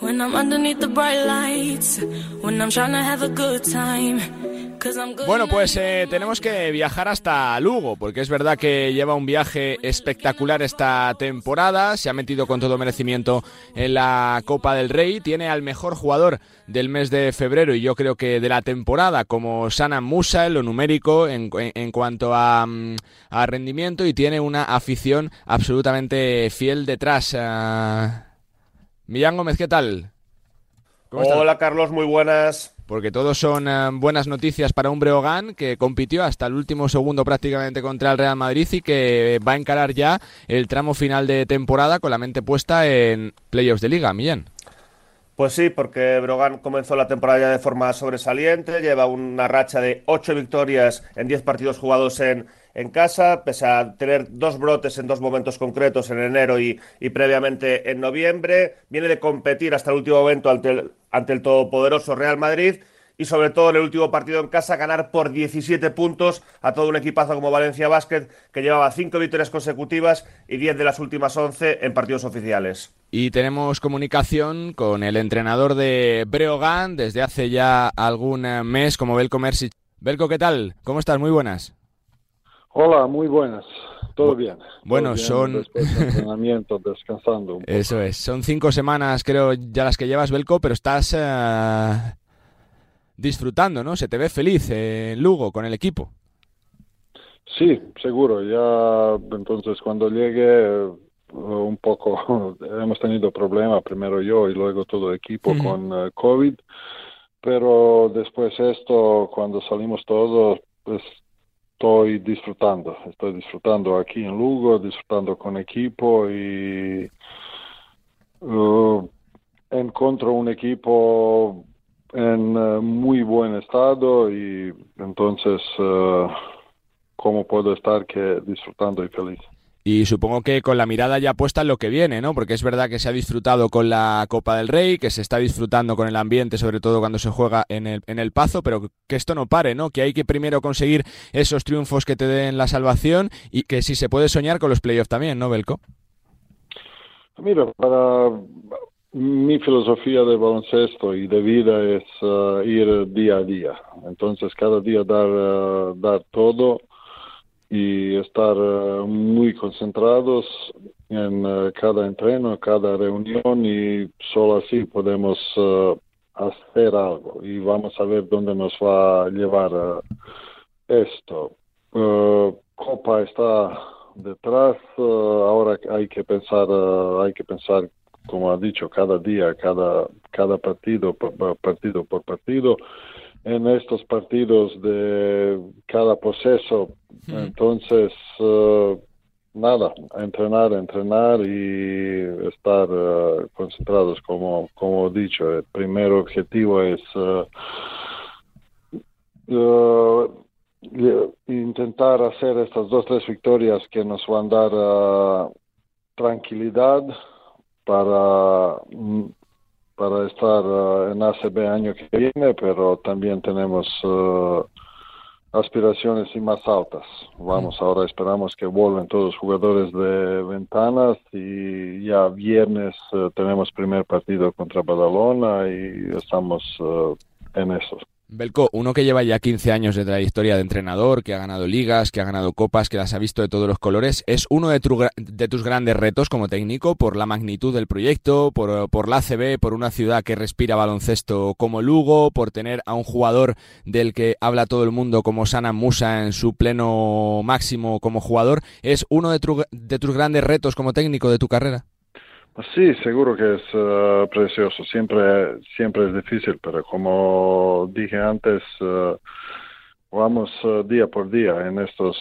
When I'm underneath the bright lights, when I'm trying to have a good time. Bueno, pues eh, tenemos que viajar hasta Lugo, porque es verdad que lleva un viaje espectacular esta temporada, se ha metido con todo merecimiento en la Copa del Rey, tiene al mejor jugador del mes de febrero y yo creo que de la temporada, como Sana Musa en lo numérico en, cuanto a, mm, a, rendimiento y tiene una afición absolutamente fiel detrás. Uh... Millán Gómez, ¿qué tal? Hola Carlos, muy buenas porque todos son eh, buenas noticias para un Breogán que compitió hasta el último segundo prácticamente contra el Real Madrid y que va a encarar ya el tramo final de temporada con la mente puesta en playoffs de liga, Millán. Pues sí, porque Brogan comenzó la temporada ya de forma sobresaliente, lleva una racha de ocho victorias en diez partidos jugados en, en casa, pese a tener dos brotes en dos momentos concretos, en enero y, previamente en noviembre. Viene de competir hasta el último momento ante el, todopoderoso Real Madrid y sobre todo en el último partido en casa ganar por 17 puntos a todo un equipazo como Valencia Basket que llevaba cinco victorias consecutivas y 10 de las últimas 11 en partidos oficiales. Y tenemos comunicación con el entrenador de Breogán desde hace ya algún mes como Belko Mersic. Belko, ¿qué tal? ¿Cómo estás? Muy buenas. Hola, muy buenas. Todo bien. Bueno, son. entrenamiento, descansando. Eso es. Son cinco semanas, creo, ya las que llevas, Belco, pero estás eh, disfrutando, ¿no? Se te ve feliz en Lugo con el equipo. Sí, seguro. Ya, entonces, cuando llegue, un poco hemos tenido problemas, primero yo y luego todo el equipo con eh, COVID, pero después esto, cuando salimos todos, pues estoy disfrutando, estoy disfrutando aquí en Lugo, disfrutando con equipo y uh, encuentro un equipo en uh, muy buen estado y entonces uh, cómo puedo estar que disfrutando y feliz. Y supongo que con la mirada ya puesta en lo que viene, ¿no? Porque es verdad que se ha disfrutado con la Copa del Rey, que se está disfrutando con el ambiente, sobre todo cuando se juega en el, en el Pazo, pero que esto no pare, ¿no? Que hay que primero conseguir esos triunfos que te den la salvación y que si se puede soñar con los playoffs también, ¿no, Belco? Mira, para mi filosofía de baloncesto y de vida es uh, ir día a día. Entonces, cada día dar, uh, dar todo y estar eh, muy concentrados en eh, cada entreno, cada reunión y solo así podemos eh, hacer algo y vamos a ver dónde nos va a llevar esto. Copa está detrás, ahora hay que pensar, hay que pensar como ha dicho, cada día, cada, cada partido, partido por partido en estos partidos de cada proceso. Entonces, uh, nada, entrenar, entrenar y estar uh, concentrados, como, como he dicho. El primer objetivo es uh, intentar hacer estas dos, tres victorias que nos van a dar tranquilidad para mm, para estar en ACB año que viene, pero también tenemos aspiraciones y más altas. Vamos, ahora esperamos que vuelvan todos los jugadores de ventanas y ya viernes uh, tenemos primer partido contra Badalona y estamos en eso. Belko, uno que lleva ya 15 años de trayectoria de entrenador, que ha ganado ligas, que ha ganado copas, que las ha visto de todos los colores, ¿es uno de, tus grandes retos como técnico por la magnitud del proyecto, por, la ACB, por una ciudad que respira baloncesto como Lugo, por tener a un jugador del que habla todo el mundo como Sana Musa en su pleno máximo como jugador? ¿Es uno de, de tus grandes retos como técnico de tu carrera? Sí, seguro que es eh, precioso. Siempre, siempre es difícil, pero como dije antes, eh, vamos eh, día por día en estos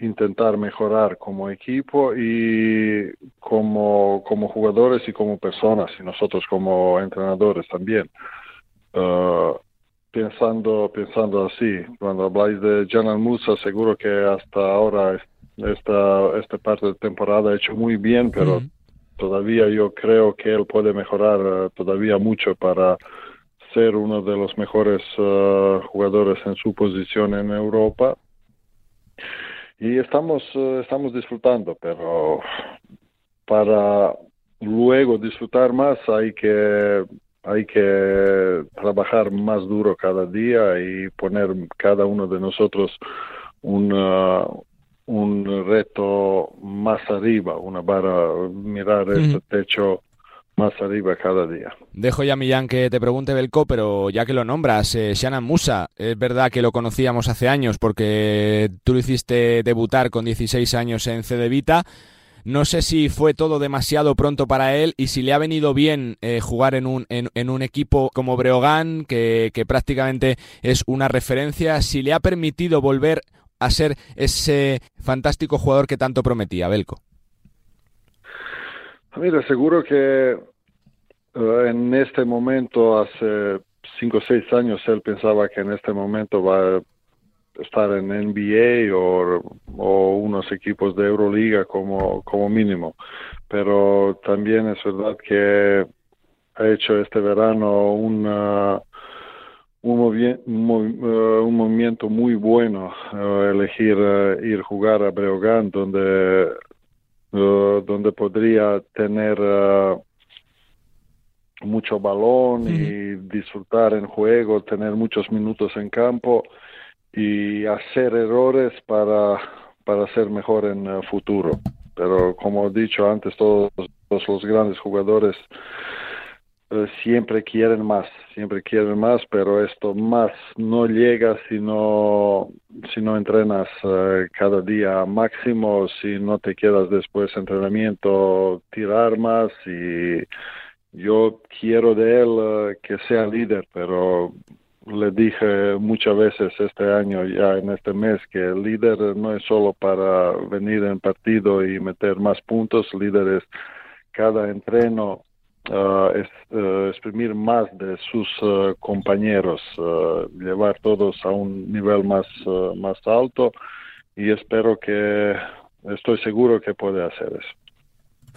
intentar mejorar como equipo y como, como jugadores y como personas y nosotros como entrenadores también. pensando, pensando así, cuando habláis de Janan Musa, seguro que hasta ahora esta, esta parte de temporada ha hecho muy bien, pero todavía yo creo que él puede mejorar eh, todavía mucho para ser uno de los mejores eh, jugadores en su posición en Europa. Y estamos, eh, estamos disfrutando, pero para luego disfrutar más hay que hay que trabajar más duro cada día y poner cada uno de nosotros un, un reto más arriba, una barra, mirar este techo más arriba cada día. Dejo ya, Millán, que te pregunte Belco, pero ya que lo nombras, eh, Shannon Musa, es verdad que lo conocíamos hace años porque tú lo hiciste debutar con 16 años en Cedevita. No sé si fue todo demasiado pronto para él y si le ha venido bien eh, jugar en un, en, un equipo como Breogán, que, que prácticamente es una referencia, si le ha permitido volver a ser ese fantástico jugador que tanto prometía, Belco. Mira, seguro que eh, en este momento, hace cinco o seis años, él pensaba que en este momento va a estar en NBA o, o unos equipos de Euroliga como, como mínimo. Pero también es verdad que ha hecho este verano una, un, eh, un, movimiento muy bueno uh, elegir uh, ir jugar a Breogán donde uh, donde podría tener mucho balón y disfrutar en juego, tener muchos minutos en campo y hacer errores para, para ser mejor en el futuro. Pero como he dicho antes, todos, todos los grandes jugadores eh, siempre quieren más, siempre quieren más, pero esto más no llega si no, si no entrenas eh, cada día máximo, si no te quedas después de entrenamiento, tirar más y yo quiero de él eh, que sea líder, pero le dije muchas veces este año, ya en este mes, que el líder no es solo para venir en partido y meter más puntos, líder es cada entreno es, uh, exprimir más de sus uh, compañeros, llevar todos a un nivel más, más alto y espero que, estoy seguro que puede hacer eso.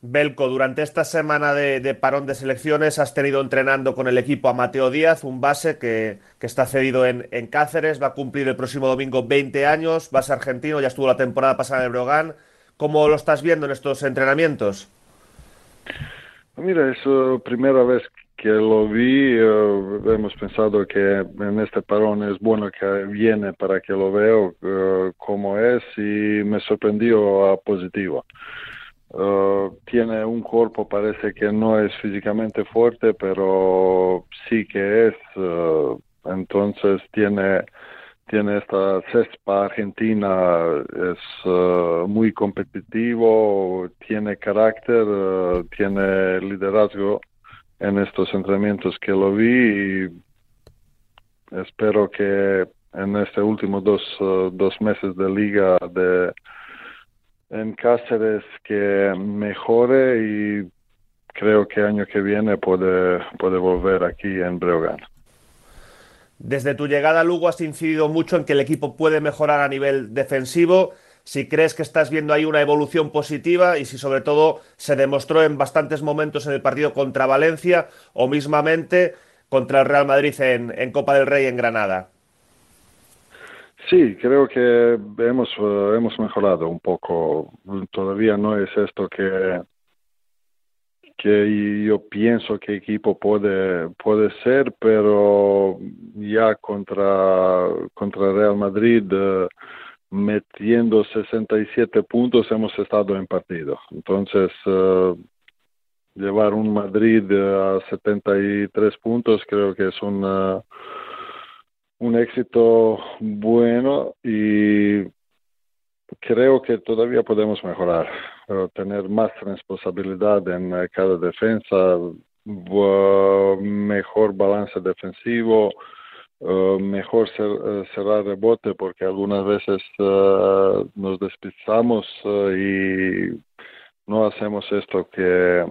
Belco, durante esta semana de, de, parón de selecciones has tenido entrenando con el equipo a Mateo Díaz, un base que, que está cedido en, en, Cáceres, va a cumplir el próximo domingo 20 años, base argentino, ya estuvo la temporada pasada en el Brogan. ¿Cómo lo estás viendo en estos entrenamientos? Mira, es la primera vez que lo vi, uh, hemos pensado que en este parón es bueno que viene para que lo veo uh, como es y me sorprendió a positivo. Tiene un cuerpo, parece que no es físicamente fuerte, pero sí que es. entonces tiene tiene esta cespa argentina, es uh, muy competitivo, tiene carácter, uh, tiene liderazgo en estos entrenamientos que lo vi y espero que en este último dos, uh, dos meses de liga de en Cáceres que mejore y creo que año que viene puede, puede volver aquí en Breogán. Desde tu llegada a Lugo has incidido mucho en que el equipo puede mejorar a nivel defensivo. Si crees que estás viendo ahí una evolución positiva y si sobre todo se demostró en bastantes momentos en el partido contra Valencia o mismamente contra el Real Madrid en, en Copa del Rey en Granada. Sí, creo que hemos, uh, hemos mejorado un poco. Todavía no es esto que, que yo pienso que equipo puede puede ser pero ya contra contra Real Madrid uh, metiendo 67 puntos hemos estado en partido. Entonces uh, llevar un Madrid a 73 puntos creo que es un un éxito bueno y creo que todavía podemos mejorar tener más responsabilidad en eh, cada defensa, mejor balance defensivo, eh, mejor eh, cerrar rebote porque algunas veces nos despistamos y no hacemos esto que,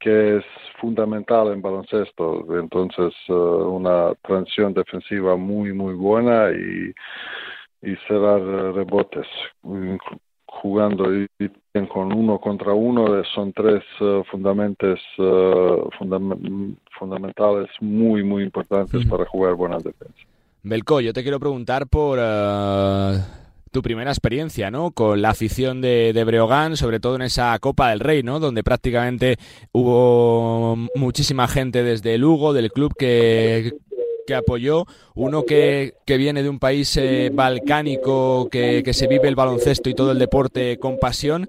que es fundamental en baloncesto. Entonces, una transición defensiva muy, muy buena y, y cerrar rebotes jugando y con uno contra uno son tres uh, fundamentos uh, fundam fundamentales muy muy importantes para jugar buena defensa. Belco, yo te quiero preguntar por uh, tu primera experiencia, ¿no? Con la afición de, de, Breogán, sobre todo en esa Copa del Rey, ¿no? Donde prácticamente hubo muchísima gente desde Lugo, del club que, que apoyó, uno que, que, viene de un país eh, balcánico, que, que, se vive el baloncesto y todo el deporte con pasión.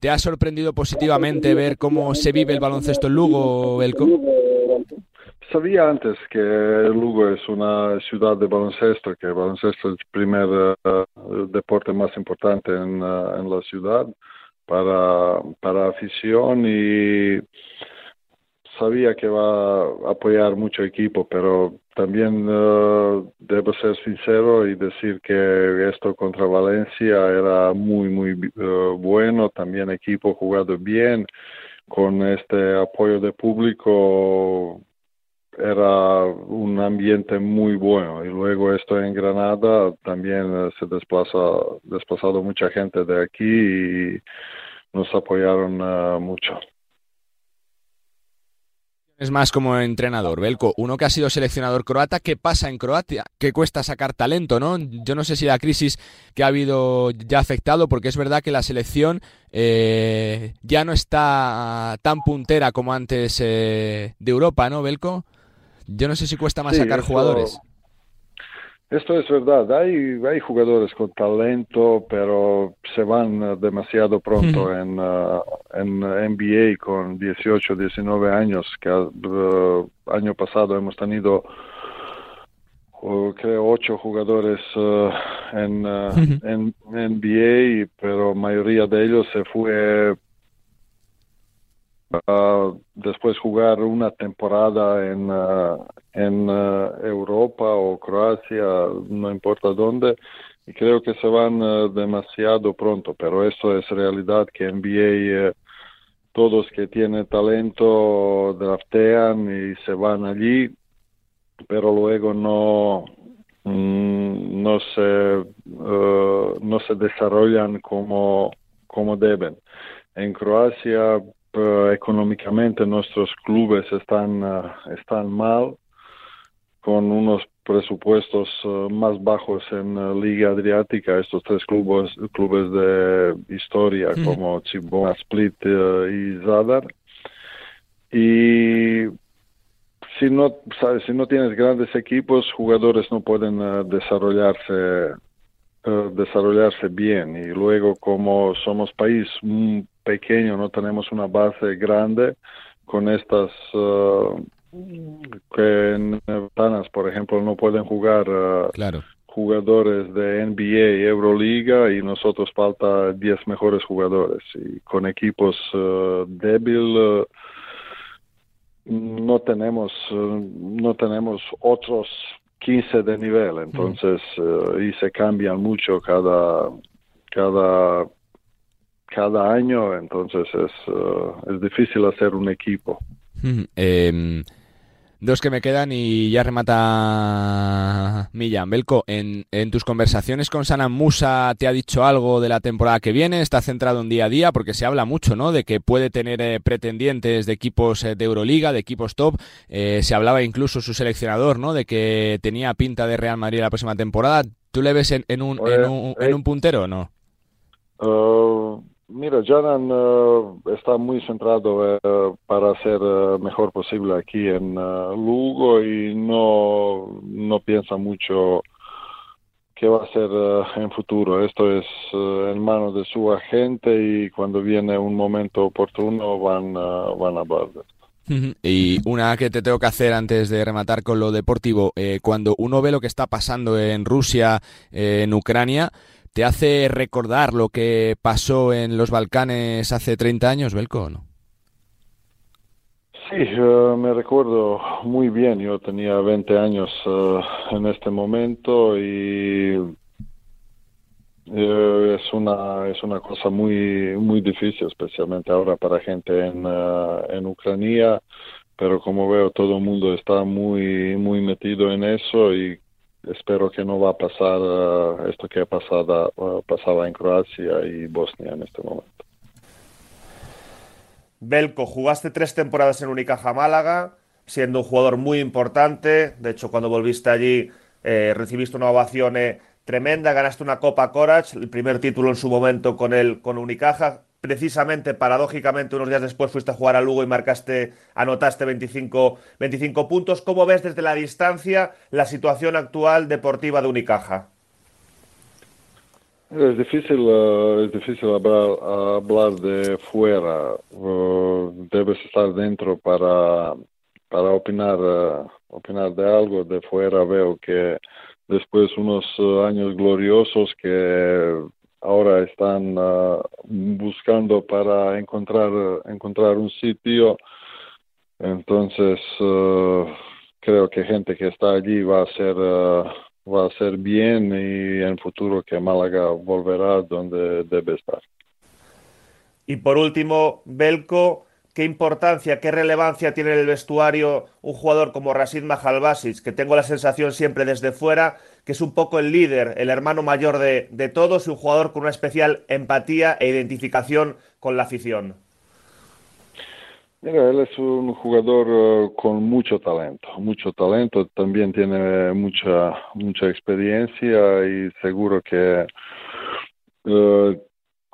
¿Te ha sorprendido positivamente ver cómo se vive el baloncesto en Lugo, Belco? Sabía antes que Lugo es una ciudad de baloncesto, que el baloncesto es el primer uh, deporte más importante en, uh, en la ciudad para, para afición y sabía que va a apoyar mucho equipo, pero también uh, debo ser sincero y decir que esto contra Valencia era muy, muy uh, bueno, también equipo jugado bien, con este apoyo de público era un ambiente muy bueno y luego esto en Granada también uh, se desplaza desplazado mucha gente de aquí y nos apoyaron mucho. Es más como entrenador, Belko. Uno que ha sido seleccionador croata, ¿qué pasa en Croacia? ¿Qué cuesta sacar talento, no? Yo no sé si la crisis que ha habido ya ha afectado, porque es verdad que la selección eh, ya no está tan puntera como antes eh, de Europa, ¿no, Belko? Yo no sé si cuesta más sí, sacar eso, jugadores. Esto es verdad. Hay, hay jugadores con talento, pero se van demasiado pronto en, uh, en NBA con 18, 19 años, que uh, año pasado hemos tenido uh, creo ocho jugadores uh, en, en, NBA, pero mayoría de ellos se fue Uh, después jugar una temporada en, uh, en uh, Europa o Croacia, no importa dónde, y creo que se van demasiado pronto, pero eso es realidad que NBA, todos que tienen talento draftean y se van allí, pero luego no, mm, no, se, no se desarrollan como, como deben. En Croacia uh, económicamente nuestros clubes están, uh, están mal, con unos presupuestos uh, más bajos en Liga Adriática, estos tres clubes, clubes de historia como Cibona, Split y Zadar. Y si no, sabes, si no tienes grandes equipos, jugadores no pueden desarrollarse desarrollarse bien y luego como somos país pequeño, no tenemos una base grande con estas uh, que en ventanas, por ejemplo, no pueden jugar uh, claro. jugadores de NBA, Euroliga y nosotros falta 10 mejores jugadores y con equipos uh, débiles no tenemos no tenemos otros 15 de nivel, entonces y se cambian mucho cada cada cada año, entonces es, uh, es difícil hacer un equipo. eh, dos que me quedan y ya remata Millán. Belko, en, en, tus conversaciones con Sana Musa te ha dicho algo de la temporada que viene, está centrado en día a día, porque se habla mucho, ¿no? De que puede tener eh, pretendientes de equipos eh, de Euroliga, de equipos top. Eh, se hablaba incluso su seleccionador, ¿no? De que tenía pinta de Real Madrid la próxima temporada. ¿Tú le ves en, en, un, en, un, en un puntero o no? Uh, Mira, Janan uh, está muy centrado uh, para ser uh, mejor posible aquí en Lugo y no, no piensa mucho qué va a hacer en futuro. Esto es en manos de su agente y cuando viene un momento oportuno van, van a hablar. Y una que te tengo que hacer antes de rematar con lo deportivo, eh, cuando uno ve lo que está pasando en Rusia, eh, en Ucrania, ¿Te hace recordar lo que pasó en los Balcanes hace 30 años, Belko, no? Sí, uh, me recuerdo muy bien. Yo tenía 20 años uh, en este momento y uh, es una es una cosa muy muy difícil, especialmente ahora para gente en, en Ucrania. Pero como veo, todo el mundo está muy muy metido en eso y espero que no va a pasar uh, esto que ha pasado, uh, pasaba en Croacia y Bosnia en este momento. Belko, jugaste tres temporadas en Unicaja Málaga, siendo un jugador muy importante. De hecho, cuando volviste allí, eh, recibiste una ovación eh, tremenda, ganaste una Copa Corach, el primer título en su momento con el con Unicaja, precisamente, paradójicamente, unos días después fuiste a jugar a Lugo y marcaste, anotaste 25, 25 puntos. ¿Cómo ves desde la distancia la situación actual deportiva de Unicaja? Es difícil, uh, es difícil hablar, hablar de fuera. Uh, debes estar dentro para, para opinar, uh, opinar de algo. De fuera veo que después unos años gloriosos que ahora están buscando para encontrar, encontrar un sitio. Entonces, creo que gente que está allí va a ser va a ser bien y en futuro que Málaga volverá donde debe estar. Y por último, Belko, ¿qué importancia, qué relevancia tiene en el vestuario un jugador como Rasid Mahalbasic, que tengo la sensación siempre desde fuera que es un poco el líder, el hermano mayor de, de todos y un jugador con una especial empatía e identificación con la afición? Mira, él es un jugador eh, con mucho talento, mucho talento, también tiene mucha mucha experiencia y seguro que uh,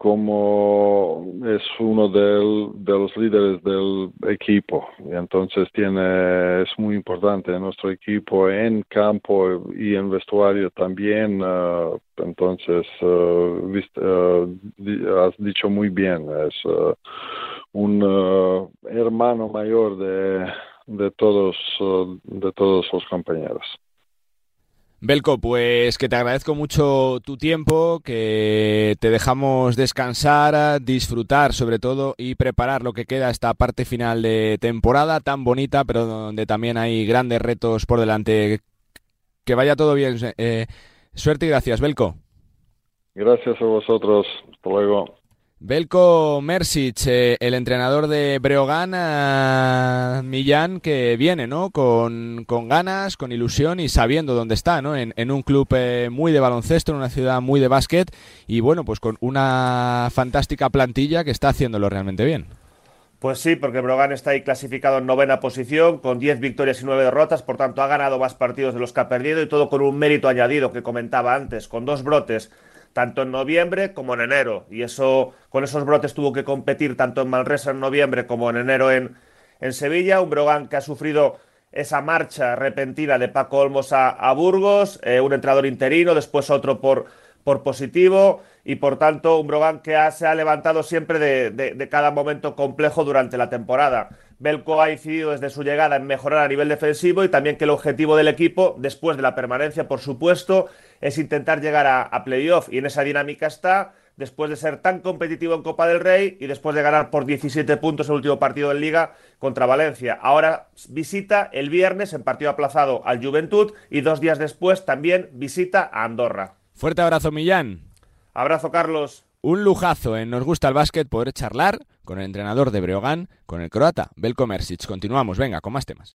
como es uno de los líderes del equipo y entonces tiene es muy importante nuestro equipo en campo y en vestuario también uh, entonces uh, viste, has dicho muy bien es un uh, hermano mayor de, de todos, uh, de todos los compañeros. Belko, pues que te agradezco mucho tu tiempo, que te dejamos descansar, disfrutar sobre todo y preparar lo que queda esta parte final de temporada tan bonita, pero donde también hay grandes retos por delante. Que vaya todo bien. Eh, suerte y gracias, Belko. Gracias a vosotros. Hasta luego. Belko Mersic, eh, el entrenador de Breogán, eh, Millán, que viene ¿no? Con, con, ganas, con ilusión y sabiendo dónde está, ¿no? En, en un club eh, muy de baloncesto, en una ciudad muy de básquet y bueno, pues con una fantástica plantilla que está haciéndolo realmente bien. Pues sí, porque Brogan está ahí clasificado en novena posición, con 10 victorias y 9 derrotas, por tanto ha ganado más partidos de los que ha perdido y todo con un mérito añadido que comentaba antes, con dos brotes tanto en noviembre como en enero. Y eso, con esos brotes tuvo que competir tanto en Malresa en noviembre como en enero en, en Sevilla. Un Brogan que ha sufrido esa marcha repentina de Paco Olmos a, Burgos, eh, un entrenador interino, después otro por, por positivo y por tanto un Brogan que se ha levantado siempre de, cada momento complejo durante la temporada. Belco ha incidido desde su llegada en mejorar a nivel defensivo y también que el objetivo del equipo, después de la permanencia, por supuesto, es intentar llegar a, playoff y en esa dinámica está después de ser tan competitivo en Copa del Rey y después de ganar por 17 puntos el último partido en Liga contra Valencia. Ahora visita el viernes en partido aplazado al Juventud y dos días después también visita a Andorra. Fuerte abrazo, Millán. Abrazo, Carlos. Un lujazo en Nos Gusta el Básquet poder charlar con el entrenador de Breogán, con el croata Belko Mersic. Continuamos, venga, con más temas.